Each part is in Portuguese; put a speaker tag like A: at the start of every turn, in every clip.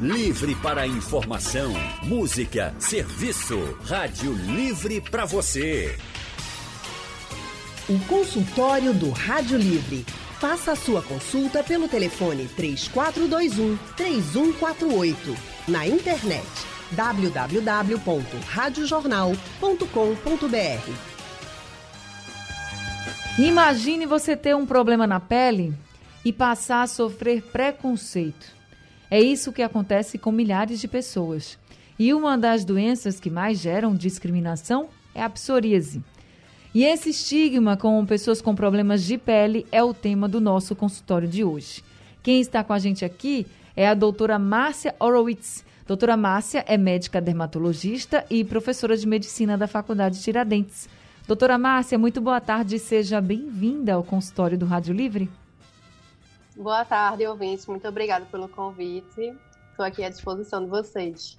A: Livre para informação, música, serviço. Rádio Livre para você.
B: O consultório do Rádio Livre. Faça a sua consulta pelo telefone 3421 3148. Na internet www.radiojornal.com.br.
C: Imagine você ter um problema na pele e passar a sofrer preconceito. É isso que acontece com milhares de pessoas. E uma das doenças que mais geram discriminação é a psoríase. E esse estigma com pessoas com problemas de pele é o tema do nosso consultório de hoje. Quem está com a gente aqui é a doutora Márcia Horowitz. Doutora Márcia é médica dermatologista e professora de medicina da Faculdade Tiradentes. Doutora Márcia, muito boa tarde e seja bem-vinda ao consultório do Rádio Livre.
D: Boa tarde, ouvintes. Muito obrigada pelo convite. Estou aqui à disposição de vocês.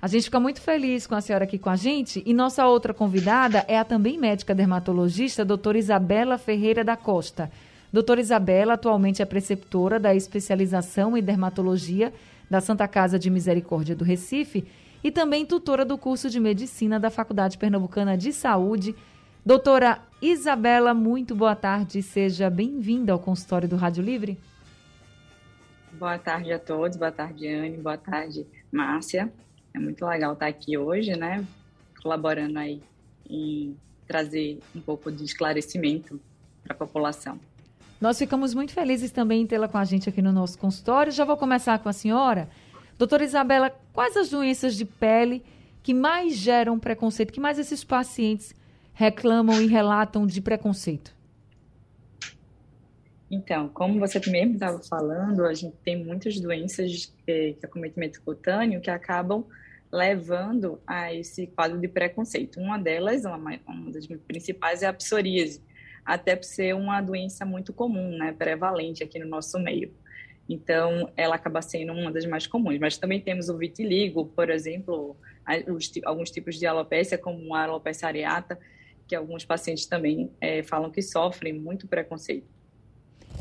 C: A gente fica muito feliz com a senhora aqui com a gente. E nossa outra convidada é a também médica dermatologista, doutora Isabela Ferreira da Costa. Doutora Isabela atualmente é preceptora da especialização em dermatologia da Santa Casa de Misericórdia do Recife e também tutora do curso de medicina da Faculdade Pernambucana de Saúde. Doutora Isabela, muito boa tarde. Seja bem-vinda ao consultório do Rádio Livre.
E: Boa tarde a todos. Boa tarde, Anne. Boa tarde, Márcia. É muito legal estar aqui hoje, né? Colaborando aí em trazer um pouco de esclarecimento para a população.
C: Nós ficamos muito felizes também em tê-la com a gente aqui no nosso consultório. Já vou começar com a senhora. Doutora Isabela, quais as doenças de pele que mais geram preconceito, que mais esses pacientes reclamam e relatam de preconceito?
E: Então, como você mesmo estava falando, a gente tem muitas doenças de, de acometimento cutâneo que acabam levando a esse quadro de preconceito. Uma delas, uma, uma das principais, é a psoríase, até por ser uma doença muito comum, né, prevalente aqui no nosso meio. Então, ela acaba sendo uma das mais comuns. Mas também temos o vitiligo, por exemplo, alguns tipos de alopecia, como a alopecia areata, que alguns pacientes também é, falam que sofrem muito preconceito.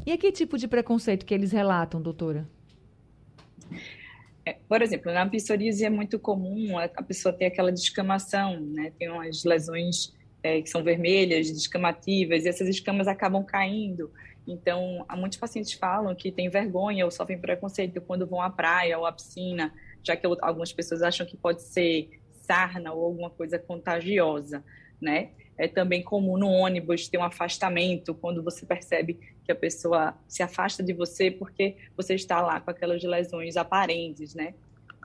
C: E a que tipo de preconceito que eles relatam, doutora?
E: É, por exemplo, na psoríase é muito comum a pessoa ter aquela descamação, né? Tem umas lesões é, que são vermelhas, descamativas, e essas escamas acabam caindo. Então, há muitos pacientes falam que têm vergonha ou sofrem preconceito quando vão à praia ou à piscina, já que algumas pessoas acham que pode ser sarna ou alguma coisa contagiosa, né? É também comum no ônibus ter um afastamento quando você percebe que a pessoa se afasta de você porque você está lá com aquelas lesões aparentes, né?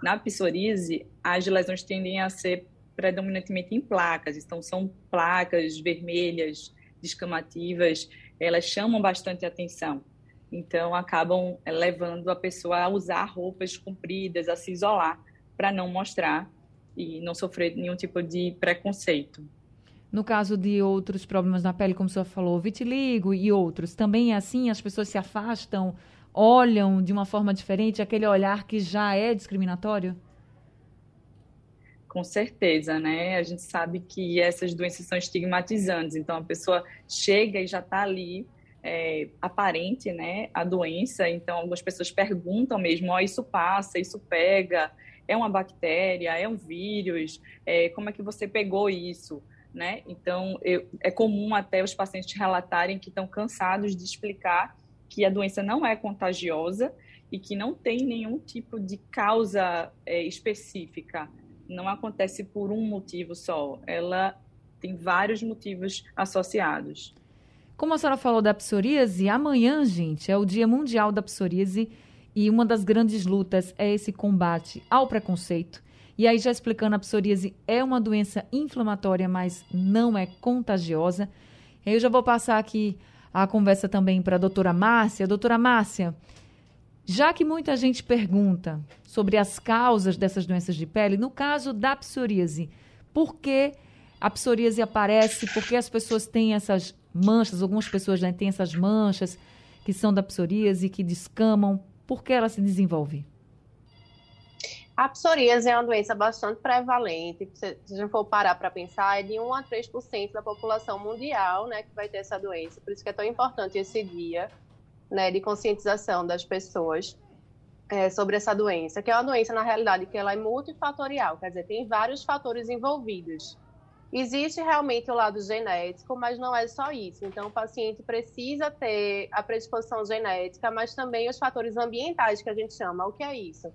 E: Na psoríase, as lesões tendem a ser predominantemente em placas, então são placas vermelhas, descamativas, elas chamam bastante atenção. Então acabam levando a pessoa a usar roupas compridas, a se isolar para não mostrar e não sofrer nenhum tipo de preconceito.
C: No caso de outros problemas na pele, como o senhor falou, vitiligo e outros, também é assim? As pessoas se afastam, olham de uma forma diferente, aquele olhar que já é discriminatório?
E: Com certeza, né? A gente sabe que essas doenças são estigmatizantes, então a pessoa chega e já está ali é, aparente, né? A doença, então algumas pessoas perguntam mesmo: ó, oh, isso passa, isso pega, é uma bactéria, é um vírus, é, como é que você pegou isso? Né? Então, eu, é comum até os pacientes relatarem que estão cansados de explicar que a doença não é contagiosa e que não tem nenhum tipo de causa é, específica. Não acontece por um motivo só. Ela tem vários motivos associados.
C: Como a senhora falou da psoríase, amanhã, gente, é o Dia Mundial da Psoríase e uma das grandes lutas é esse combate ao preconceito e aí, já explicando, a psoríase é uma doença inflamatória, mas não é contagiosa. Eu já vou passar aqui a conversa também para a doutora Márcia. Doutora Márcia, já que muita gente pergunta sobre as causas dessas doenças de pele, no caso da psoríase, por que a psoríase aparece? Por que as pessoas têm essas manchas? Algumas pessoas né, têm essas manchas que são da psoríase, que descamam. Por que ela se desenvolve?
D: A psoríase é uma doença bastante prevalente. Se a gente for parar para pensar, é de 1 a 3% da população mundial né, que vai ter essa doença. Por isso que é tão importante esse dia né, de conscientização das pessoas. é, sobre essa doença, que é uma doença, na realidade, que ela é multifatorial, quer dizer, tem vários fatores envolvidos. Existe realmente o lado genético, mas não é só isso. Então, o paciente precisa ter a predisposição genética, mas também os fatores ambientais que a gente chama. O que é isso?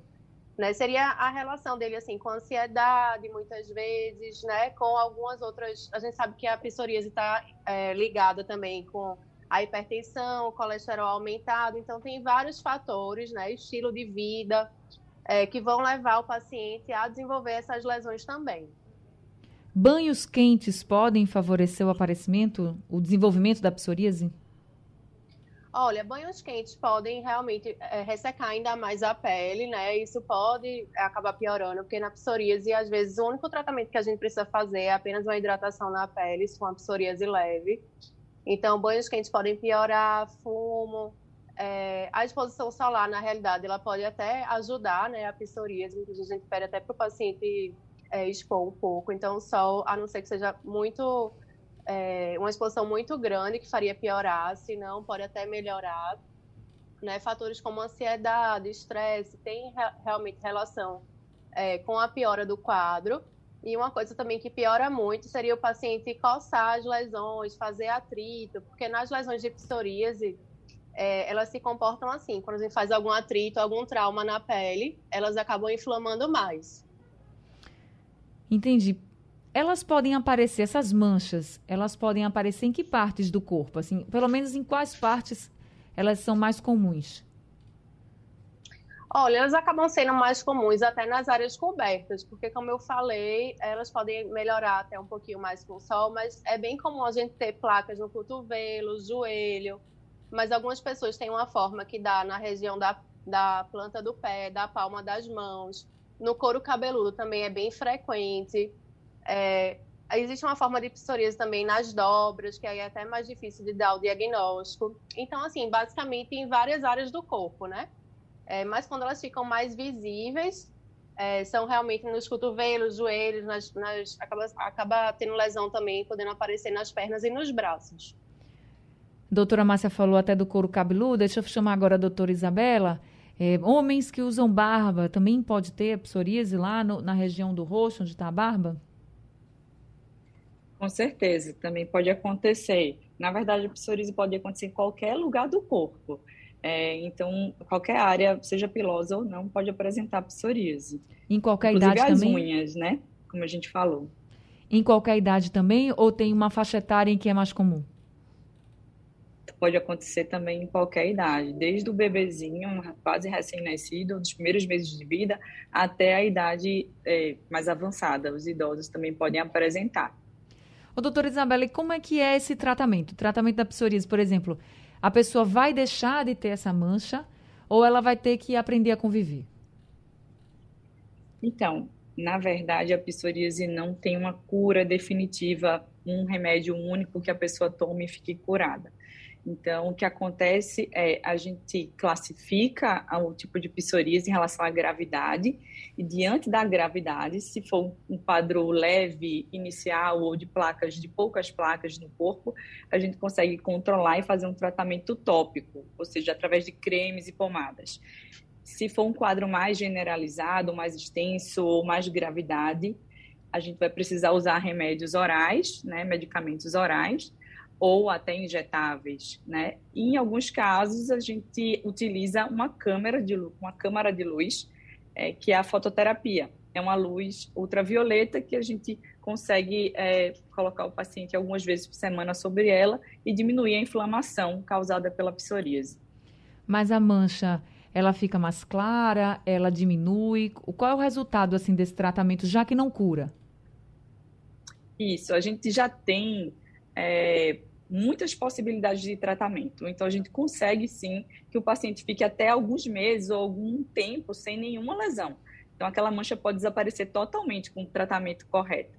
D: Né? Seria a relação dele assim com ansiedade, muitas vezes, né? Com algumas outras. A gente sabe que a psoríase está é, ligada também com a hipertensão, o colesterol aumentado. Então, tem vários fatores, né? Estilo de vida, é, que vão levar o paciente a desenvolver essas lesões também.
C: Banhos quentes podem favorecer o aparecimento, o desenvolvimento da psoríase?
D: Olha, banhos quentes podem realmente é, ressecar ainda mais a pele, né? Isso pode acabar piorando, porque na psoríase, às vezes, o único tratamento que a gente precisa fazer é apenas uma hidratação na pele, se for uma psoríase leve. Então, banhos quentes podem piorar, fumo. É, a exposição solar, na realidade, ela pode até ajudar, né? A psoríase, a gente pede até para o paciente é, expor um pouco. Então, o sol, a não ser que seja muito. É, uma exposição muito grande que faria piorar, se não, pode até melhorar. Né? Fatores como ansiedade, estresse, tem re realmente relação é, com a piora do quadro. E uma coisa também que piora muito seria o paciente coçar as lesões, fazer atrito, porque nas lesões de psoríase, é, elas se comportam assim. Quando a gente faz algum atrito, algum trauma na pele, elas acabam inflamando mais.
C: Entendi. Elas podem aparecer, essas manchas, elas podem aparecer em que partes do corpo? Assim, pelo menos em quais partes elas são mais comuns?
D: Olha, elas acabam sendo mais comuns até nas áreas cobertas, porque, como eu falei, elas podem melhorar até um pouquinho mais com o sol, mas é bem comum a gente ter placas no cotovelo, joelho, mas algumas pessoas têm uma forma que dá na região da, da planta do pé, da palma das mãos. No couro cabeludo também é bem frequente. É, existe uma forma de psoríase também nas dobras, que aí é até mais difícil de dar o diagnóstico. Então, assim, basicamente em várias áreas do corpo, né? É, mas quando elas ficam mais visíveis, é, são realmente nos cotovelos, joelhos, nas, nas, acaba, acaba tendo lesão também, podendo aparecer nas pernas e nos braços.
C: Doutora Márcia falou até do couro cabeludo, deixa eu chamar agora a doutora Isabela. É, homens que usam barba também pode ter psoríase lá no, na região do rosto, onde está a barba?
E: Com certeza, também pode acontecer. Na verdade, a psoríase pode acontecer em qualquer lugar do corpo. É, então, qualquer área, seja pilosa ou não, pode apresentar psoríase.
C: Em qualquer Inclusive idade
E: as
C: também?
E: unhas, né? Como a gente falou.
C: Em qualquer idade também? Ou tem uma faixa etária em que é mais comum?
E: pode acontecer também em qualquer idade, desde o bebezinho, quase recém-nascido, dos primeiros meses de vida, até a idade é, mais avançada. Os idosos também podem apresentar.
C: Ô, doutora Isabela, como é que é esse tratamento? O tratamento da psoríase, por exemplo, a pessoa vai deixar de ter essa mancha ou ela vai ter que aprender a conviver?
E: Então, na verdade, a psoríase não tem uma cura definitiva, um remédio único que a pessoa tome e fique curada. Então, o que acontece é a gente classifica o tipo de psoríase em relação à gravidade e diante da gravidade, se for um quadro leve, inicial ou de placas, de poucas placas no corpo, a gente consegue controlar e fazer um tratamento tópico, ou seja, através de cremes e pomadas. Se for um quadro mais generalizado, mais extenso ou mais de gravidade, a gente vai precisar usar remédios orais, né, medicamentos orais, ou até injetáveis, né? E em alguns casos a gente utiliza uma câmera de luz, uma câmara de luz, é, que é a fototerapia. É uma luz ultravioleta que a gente consegue é, colocar o paciente algumas vezes por semana sobre ela e diminuir a inflamação causada pela psoríase.
C: Mas a mancha, ela fica mais clara, ela diminui? Qual é o resultado assim desse tratamento, já que não cura?
E: Isso, a gente já tem é, muitas possibilidades de tratamento. Então, a gente consegue sim que o paciente fique até alguns meses ou algum tempo sem nenhuma lesão. Então, aquela mancha pode desaparecer totalmente com o tratamento correto.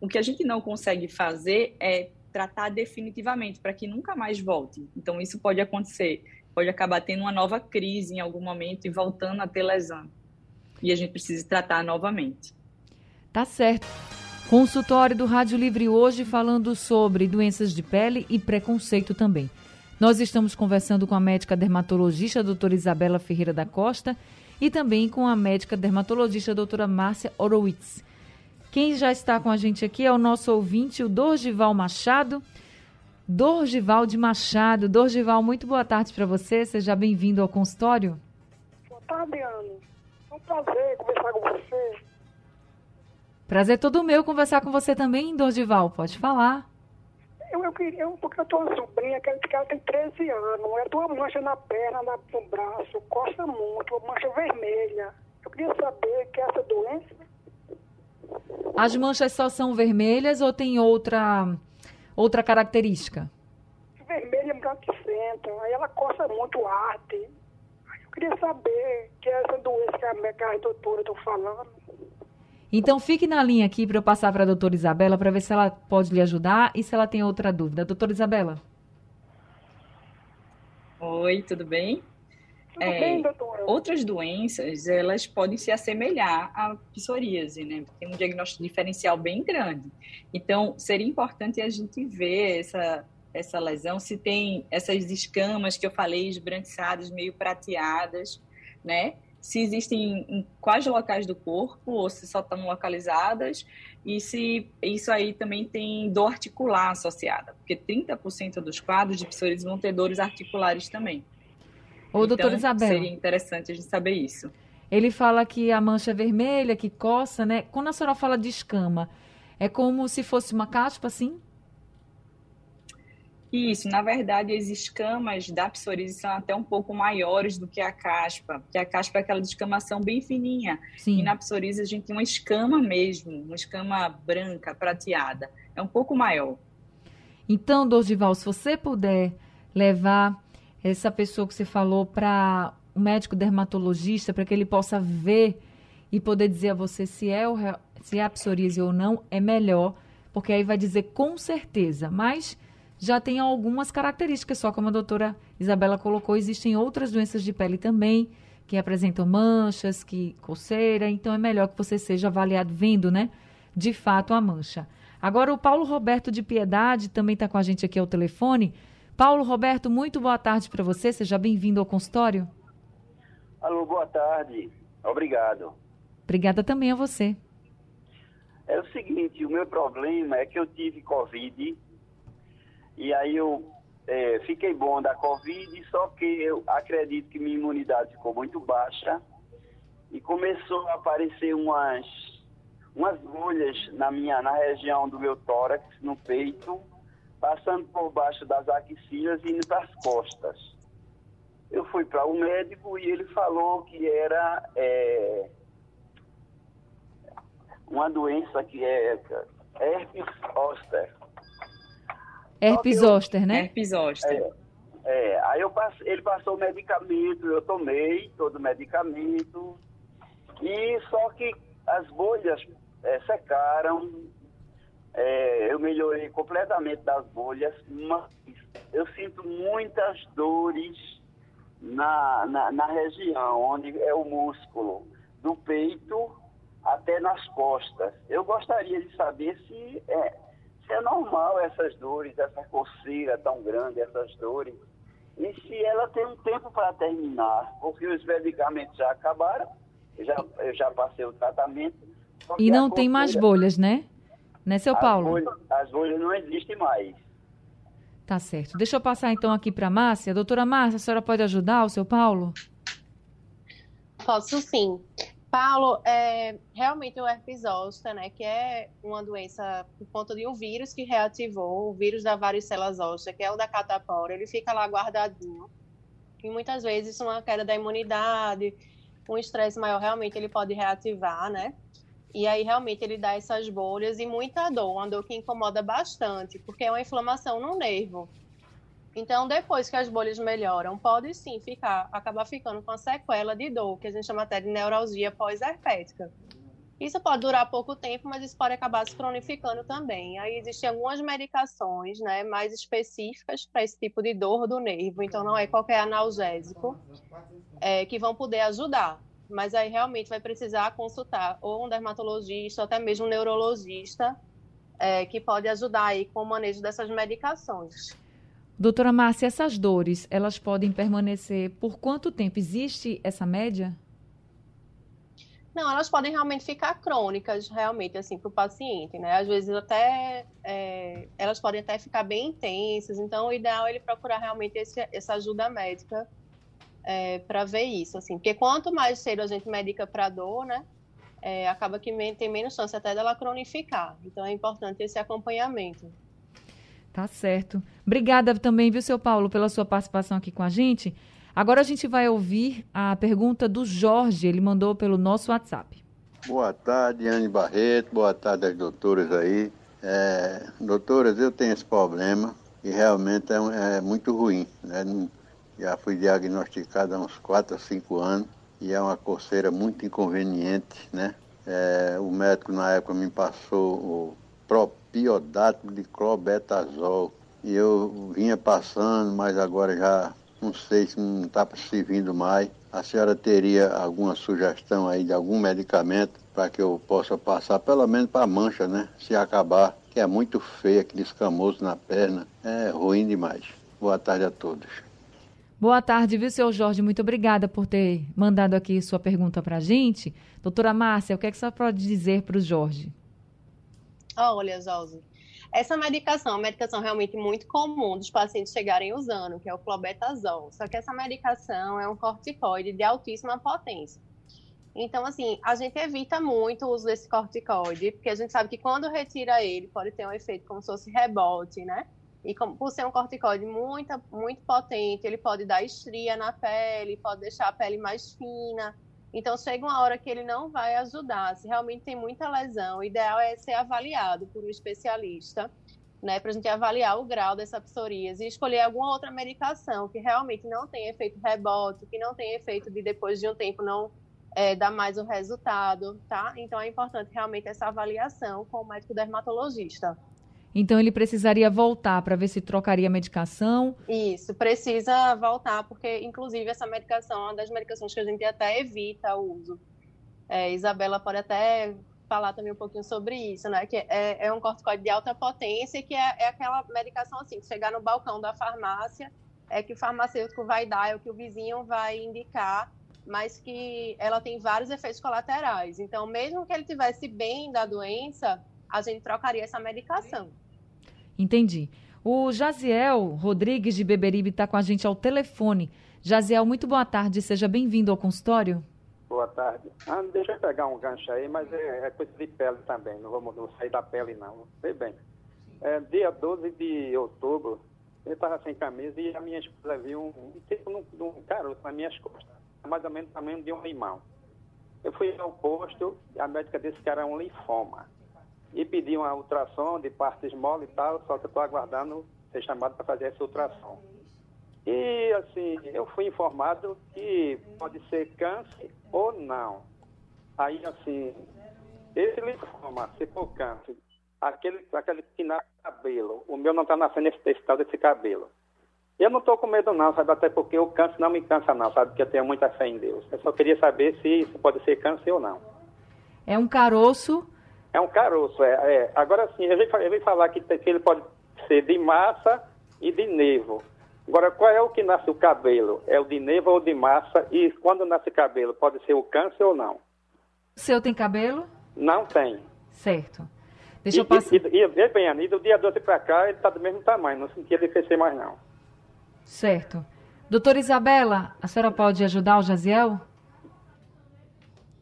E: O que a gente não consegue fazer é tratar definitivamente para que nunca mais volte. Então, isso pode acontecer. Pode acabar tendo uma nova crise em algum momento e voltando a ter lesão. E a gente precisa tratar novamente.
C: Tá certo. Consultório do Rádio Livre hoje falando sobre doenças de pele e preconceito também. Nós estamos conversando com a médica dermatologista, doutora Isabela Ferreira da Costa, e também com a médica dermatologista, doutora Márcia Horowitz. Quem já está com a gente aqui é o nosso ouvinte, o Dorgival Machado. Dorgival de Machado. Dorgival, muito boa tarde para você. Seja bem-vindo ao consultório.
F: Boa tarde, Ana. É um prazer conversar com você.
C: Prazer todo meu conversar com você também, Dorgival. Pode falar.
F: Eu, eu queria, porque eu tenho uma sobrinha que ela tem 13 anos. Ela tem uma mancha na perna, na, no braço, costa muito, uma mancha vermelha. Eu queria saber que é essa doença.
C: As manchas só são vermelhas ou tem outra outra característica?
F: Vermelha embranquecenta, aí ela coça muito arte. Eu queria saber que é essa doença que a, que a doutora está falando.
C: Então fique na linha aqui para eu passar para a doutora Isabela para ver se ela pode lhe ajudar e se ela tem outra dúvida. Doutora Isabela.
E: Oi, tudo bem?
F: Tudo é, bem, doutora?
E: Outras doenças, elas podem se assemelhar à psoríase, né? Tem um diagnóstico diferencial bem grande. Então, seria importante a gente ver essa, essa lesão, se tem essas escamas que eu falei, esbranquiçadas, meio prateadas, né? Se existem em quais locais do corpo, ou se só estão localizadas, e se isso aí também tem dor articular associada, porque 30% dos quadros de psoríase vão ter dores articulares também.
C: Ô, então, doutora Isabel.
E: Seria interessante a gente saber isso.
C: Ele fala que a mancha é vermelha, que coça, né? Quando a senhora fala de escama, é como se fosse uma caspa, assim?
E: Isso, na verdade, as escamas da psoríase são até um pouco maiores do que a caspa, porque a caspa é aquela descamação bem fininha. Sim. E na psoríase a gente tem uma escama mesmo, uma escama branca, prateada. É um pouco maior.
C: Então, Dorival, se você puder levar essa pessoa que você falou para um médico dermatologista, para que ele possa ver e poder dizer a você se é, o, se é a psoríase ou não, é melhor, porque aí vai dizer com certeza. Mas já tem algumas características, só como a doutora Isabela colocou, existem outras doenças de pele também, que apresentam manchas, que coceira, então é melhor que você seja avaliado vendo, né, de fato a mancha. Agora o Paulo Roberto de Piedade também está com a gente aqui ao telefone. Paulo Roberto, muito boa tarde para você. Seja bem-vindo ao consultório.
G: Alô, boa tarde. Obrigado.
C: Obrigada também a você.
G: É o seguinte, o meu problema é que eu tive Covid e aí eu é, fiquei bom da Covid, só que eu acredito que minha imunidade ficou muito baixa e começou a aparecer umas, umas bolhas na minha na região do meu tórax, no peito, passando por baixo das axilas e indo para as costas. Eu fui para o um médico e ele falou que era é, uma doença que é herpes zoster.
C: Herpes zoster, né?
E: Herpes zoster.
G: É, é, aí eu passei, ele passou o medicamento, eu tomei todo o medicamento, e só que as bolhas é, secaram, é, eu melhorei completamente das bolhas, mas eu sinto muitas dores na, na, na, região onde é o músculo, do peito até nas costas. Eu gostaria de saber se é, se é normal essas dores, essa coceira tão grande, essas dores, e se ela tem um tempo para terminar, porque os medicamentos já acabaram, eu já, eu já passei o tratamento.
C: E não tem mais bolhas, né? Né, seu Paulo?
G: Bolhas, as bolhas não existem mais.
C: Tá certo. Deixa eu passar então aqui para a Márcia. Doutora Márcia, a senhora pode ajudar o seu Paulo?
D: Posso sim. Paulo, é, realmente o herpes zoster, né, que é uma doença por conta de um vírus que reativou, o vírus da varicela zoster, que é o da catapora, ele fica lá guardadinho. E muitas vezes uma queda da imunidade, um estresse maior, realmente ele pode reativar, né? E aí realmente ele dá essas bolhas e muita dor, uma dor que incomoda bastante, porque é uma inflamação no nervo. Então, depois que as bolhas melhoram, pode sim ficar, acabar ficando com a sequela de dor, que a gente chama até de neuralgia pós-herpética. Isso pode durar pouco tempo, mas isso pode acabar se cronificando também. Aí existem algumas medicações, né, mais específicas para esse tipo de dor do nervo. Então, não é qualquer analgésico é, que vão poder ajudar mas aí realmente vai precisar consultar ou um dermatologista, ou até mesmo um neurologista, é, que pode ajudar aí com o manejo dessas medicações.
C: Doutora Márcia, essas dores, elas podem permanecer por quanto tempo? Existe essa média?
D: Não, elas podem realmente ficar crônicas, realmente, assim, para o paciente, né? Às vezes até, é, elas podem até ficar bem intensas, então o ideal é ele procurar realmente esse, essa ajuda médica é, para ver isso, assim, porque quanto mais cedo a gente medica para dor, né, é, acaba que tem menos chance até dela cronificar, então é importante esse acompanhamento.
C: Tá certo. Obrigada também, viu, seu Paulo, pela sua participação aqui com a gente. Agora a gente vai ouvir a pergunta do Jorge, ele mandou pelo nosso WhatsApp.
H: Boa tarde, Anne Barreto, boa tarde às doutoras aí. É, doutoras, eu tenho esse problema e realmente é, é muito ruim. Né? Já fui diagnosticado há uns 4 a 5 anos e é uma coceira muito inconveniente, né? É, o médico na época me passou o propiodato de clobetazol e eu vinha passando, mas agora já não sei se não está servindo mais. A senhora teria alguma sugestão aí de algum medicamento para que eu possa passar, pelo menos para a mancha, né? Se acabar, que é muito feio, aquele escamoso na perna. É ruim demais. Boa tarde a todos.
C: Boa tarde, viu, seu Jorge? Muito obrigada por ter mandado aqui sua pergunta para a gente. Doutora Márcia, o que, é que você pode dizer para o Jorge?
D: Olha, Jorge, essa medicação é uma medicação realmente muito comum dos pacientes chegarem usando, que é o clobetazol. Só que essa medicação é um corticoide de altíssima potência. Então, assim, a gente evita muito o uso desse corticoide, porque a gente sabe que quando retira ele, pode ter um efeito como se fosse rebote, né? E como, por ser um corticoide muito, muito potente, ele pode dar estria na pele, pode deixar a pele mais fina. Então, chega uma hora que ele não vai ajudar. Se realmente tem muita lesão, o ideal é ser avaliado por um especialista, né, para a gente avaliar o grau dessa psoríase e escolher alguma outra medicação que realmente não tem efeito rebote, que não tem efeito de depois de um tempo não é, dar mais o resultado, tá? Então, é importante realmente essa avaliação com o médico dermatologista.
C: Então ele precisaria voltar para ver se trocaria a medicação.
D: Isso, precisa voltar, porque inclusive essa medicação é uma das medicações que a gente até evita o uso. É, Isabela pode até falar também um pouquinho sobre isso, né? Que é, é um corticoide de alta potência, que é, é, aquela medicação assim, que chegar no balcão da farmácia, é que o farmacêutico vai dar, é o que o vizinho vai indicar, mas que ela tem vários efeitos colaterais. Então, mesmo que ele tivesse bem da doença, a gente trocaria essa medicação.
C: Entendi. O Jaziel Rodrigues de Beberibe está com a gente ao telefone. Jaziel, muito boa tarde, seja bem-vindo ao consultório.
I: Boa tarde. Ah, deixa eu pegar um gancho aí, mas é, é coisa de pele também, não vamos não sair da pele não. Sei bem. É, dia 12 de outubro, eu estava sem camisa e a minha esposa viu um, tipo um, um caroço nas minhas costas, mais ou menos tamanho de um limão. Eu fui ao posto e a médica disse que era um linfoma e pedi uma ultrassom de partes mole e tal, só que eu estou aguardando ser chamado para fazer essa ultrassom. E, assim, eu fui informado que pode ser câncer ou não. Aí, assim, esse linfoma, se for câncer, aquele, aquele que nasce cabelo, o meu não está nascendo esse, esse tal desse cabelo. Eu não estou com medo não, sabe? Até porque o câncer não me cansa não, sabe? Porque eu tenho muita fé em Deus. Eu só queria saber se isso pode ser câncer ou não.
C: É um caroço
I: é um caroço, é. é. Agora sim, eu vim, falar que, que ele pode ser de massa e de nevo. Agora, qual é o que nasce o cabelo? É o de nevo ou de massa? E quando nasce cabelo, pode ser o câncer ou não?
C: O seu tem cabelo?
I: Não tem.
C: Certo. Deixa
I: e,
C: eu passar.
I: E, e, e bem, Anitta, do dia 12 para cá, ele está do mesmo tamanho, não sentia de crescer mais, não.
C: Certo. Doutora Isabela, a senhora pode ajudar o Jaziel?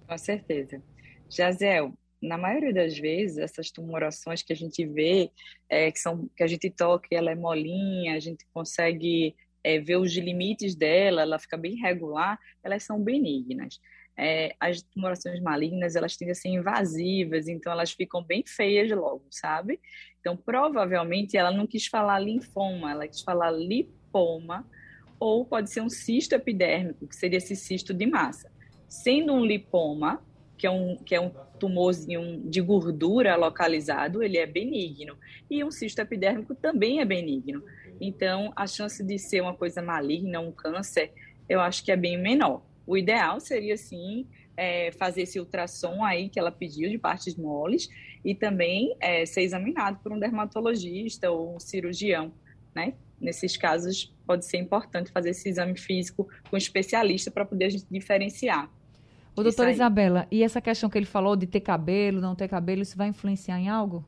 E: Com certeza. Jaziel, na maioria das vezes, essas tumorações que a gente vê, é, que, são, que a gente toca e ela é molinha, a gente consegue é, ver os limites dela, ela fica bem regular, elas são benignas. É, as tumorações malignas, elas tendem a ser invasivas, então elas ficam bem feias logo, sabe? Então, provavelmente, ela não quis falar linfoma, ela quis falar lipoma, ou pode ser um cisto epidérmico, que seria esse cisto de massa. Sendo um lipoma, que é um, que é um tumorzinho de gordura localizado, ele é benigno. E um cisto epidérmico também é benigno. Então, a chance de ser uma coisa maligna, um câncer, eu acho que é bem menor. O ideal seria, sim, é, fazer esse ultrassom aí que ela pediu de partes moles e também é, ser examinado por um dermatologista ou um cirurgião, né? nesses casos pode ser importante fazer esse exame físico com um especialista para poder a gente diferenciar.
C: Ô, doutora Isabela, e essa questão que ele falou de ter cabelo, não ter cabelo, isso vai influenciar em algo?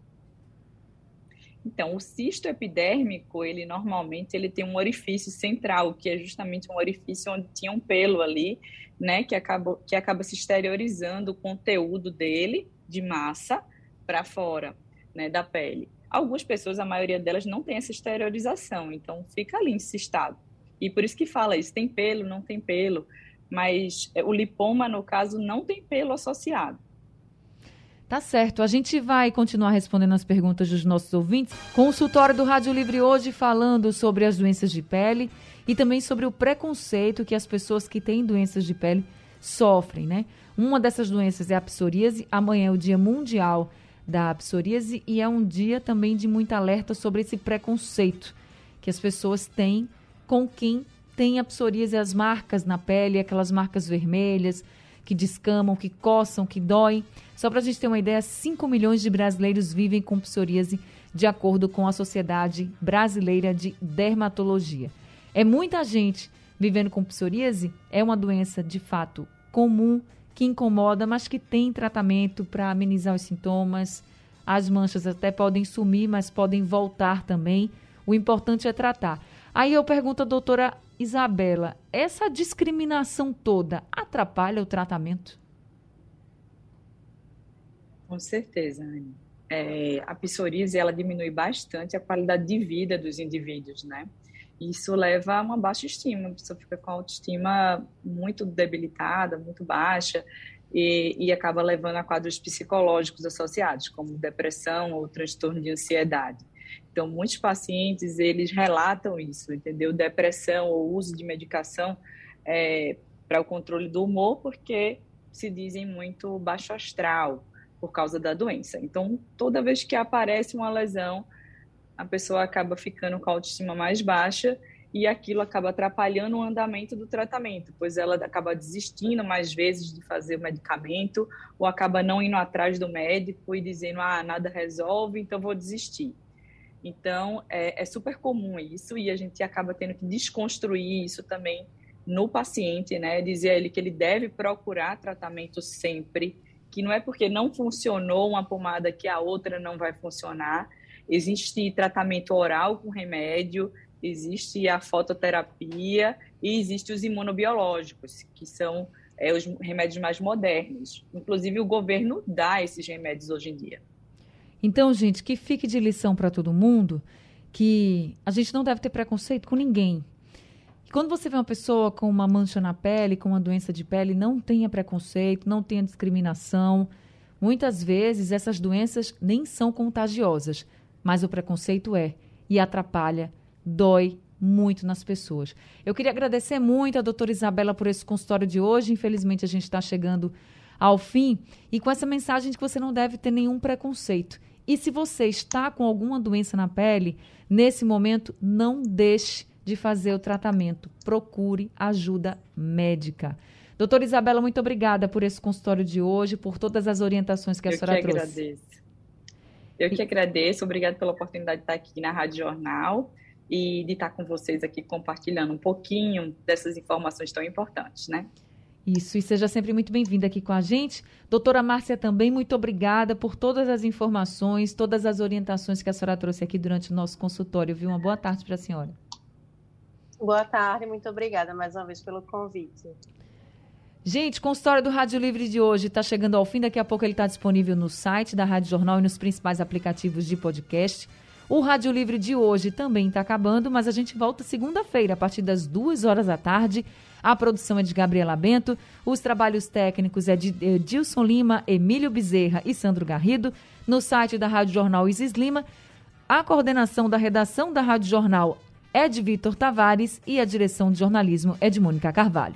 E: Então, o cisto epidérmico, ele normalmente ele tem um orifício central, que é justamente um orifício onde tinha um pelo ali, né, que acaba, que acaba se exteriorizando o conteúdo dele, de massa, para fora, né, da pele. Algumas pessoas, a maioria delas, não tem essa exteriorização, então fica ali encistado. E por isso que fala isso, tem pelo, não tem pelo, mas é, o lipoma, no caso, não tem pelo associado.
C: Tá certo. A gente vai continuar respondendo as perguntas dos nossos ouvintes. Consultório do Rádio Livre hoje falando sobre as doenças de pele e também sobre o preconceito que as pessoas que têm doenças de pele sofrem, né? Uma dessas doenças é a psoríase. Amanhã é o Dia Mundial da Psoríase e é um dia também de muita alerta sobre esse preconceito que as pessoas têm com quem tem a psoríase, as marcas na pele, aquelas marcas vermelhas que descamam, que coçam, que doem. Só para a gente ter uma ideia, 5 milhões de brasileiros vivem com psoríase, de acordo com a Sociedade Brasileira de Dermatologia. É muita gente vivendo com psoríase, é uma doença de fato comum, que incomoda, mas que tem tratamento para amenizar os sintomas. As manchas até podem sumir, mas podem voltar também. O importante é tratar. Aí eu pergunto à doutora Isabela, essa discriminação toda atrapalha o tratamento?
E: Com certeza, Anne. É, a psoríase ela diminui bastante a qualidade de vida dos indivíduos, né? Isso leva a uma baixa estima, a pessoa fica com a autoestima muito debilitada, muito baixa, e, e, acaba levando a quadros psicológicos associados, como depressão ou transtorno de ansiedade. Então, muitos pacientes, eles relatam isso, entendeu? Depressão ou uso de medicação é, para o controle do humor, porque se dizem muito baixo astral, por causa da doença. Então, toda vez que aparece uma lesão, a pessoa acaba ficando com a autoestima mais baixa e aquilo acaba atrapalhando o andamento do tratamento, pois ela acaba desistindo mais vezes de fazer o medicamento ou acaba não indo atrás do médico e dizendo, ah, nada resolve, então vou desistir. Então, é, é super comum isso e a gente acaba tendo que desconstruir isso também no paciente, né? Dizer a ele que ele deve procurar tratamento sempre, que não é porque não funcionou uma pomada que a outra não vai funcionar. Existe tratamento oral com remédio, existe a fototerapia e existe os imunobiológicos, que são é, os remédios mais modernos. Inclusive, o governo dá esses remédios hoje em dia.
C: Então, gente, que fique de lição para todo mundo que a gente não deve ter preconceito com ninguém, quando você vê uma pessoa com uma mancha na pele, com uma doença de pele, não tenha preconceito, não tenha discriminação. Muitas vezes essas doenças nem são contagiosas, mas o preconceito é e atrapalha, dói muito nas pessoas. Eu queria agradecer muito a doutora Isabela por esse consultório de hoje. Infelizmente, a gente está chegando ao fim e com essa mensagem de que você não deve ter nenhum preconceito. E se você está com alguma doença na pele, nesse momento, não deixe de fazer o tratamento. Procure ajuda médica. Doutora Isabela, muito obrigada por esse consultório de hoje, por todas as orientações que a
E: Eu
C: senhora
E: que
C: trouxe.
E: Agradeço. Eu que agradeço, obrigada pela oportunidade de estar aqui na Rádio Jornal e de estar com vocês aqui compartilhando um pouquinho dessas informações tão importantes, né?
C: Isso, e seja sempre muito bem-vinda aqui com a gente. Doutora Márcia, também muito obrigada por todas as informações, todas as orientações que a senhora trouxe aqui durante o nosso consultório, viu? Uma boa tarde para a senhora.
D: Boa tarde, muito obrigada mais uma vez pelo convite.
C: Gente, consultório do Rádio Livre de hoje está chegando ao fim. Daqui a pouco ele está disponível no site da Rádio Jornal e nos principais aplicativos de podcast. O Rádio Livre de hoje também está acabando, mas a gente volta segunda-feira, a partir das duas horas da tarde. A produção é de Gabriela Bento, os trabalhos técnicos é de Edilson Lima, Emílio Bezerra e Sandro Garrido. No site da Rádio Jornal Isis Lima, a coordenação da redação da Rádio Jornal é de Vitor Tavares e a direção de jornalismo é de Mônica Carvalho.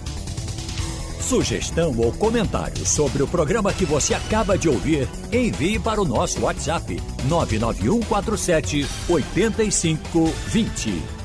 A: Sugestão ou comentário sobre o programa que você acaba de ouvir, envie para o nosso WhatsApp 99147 8520.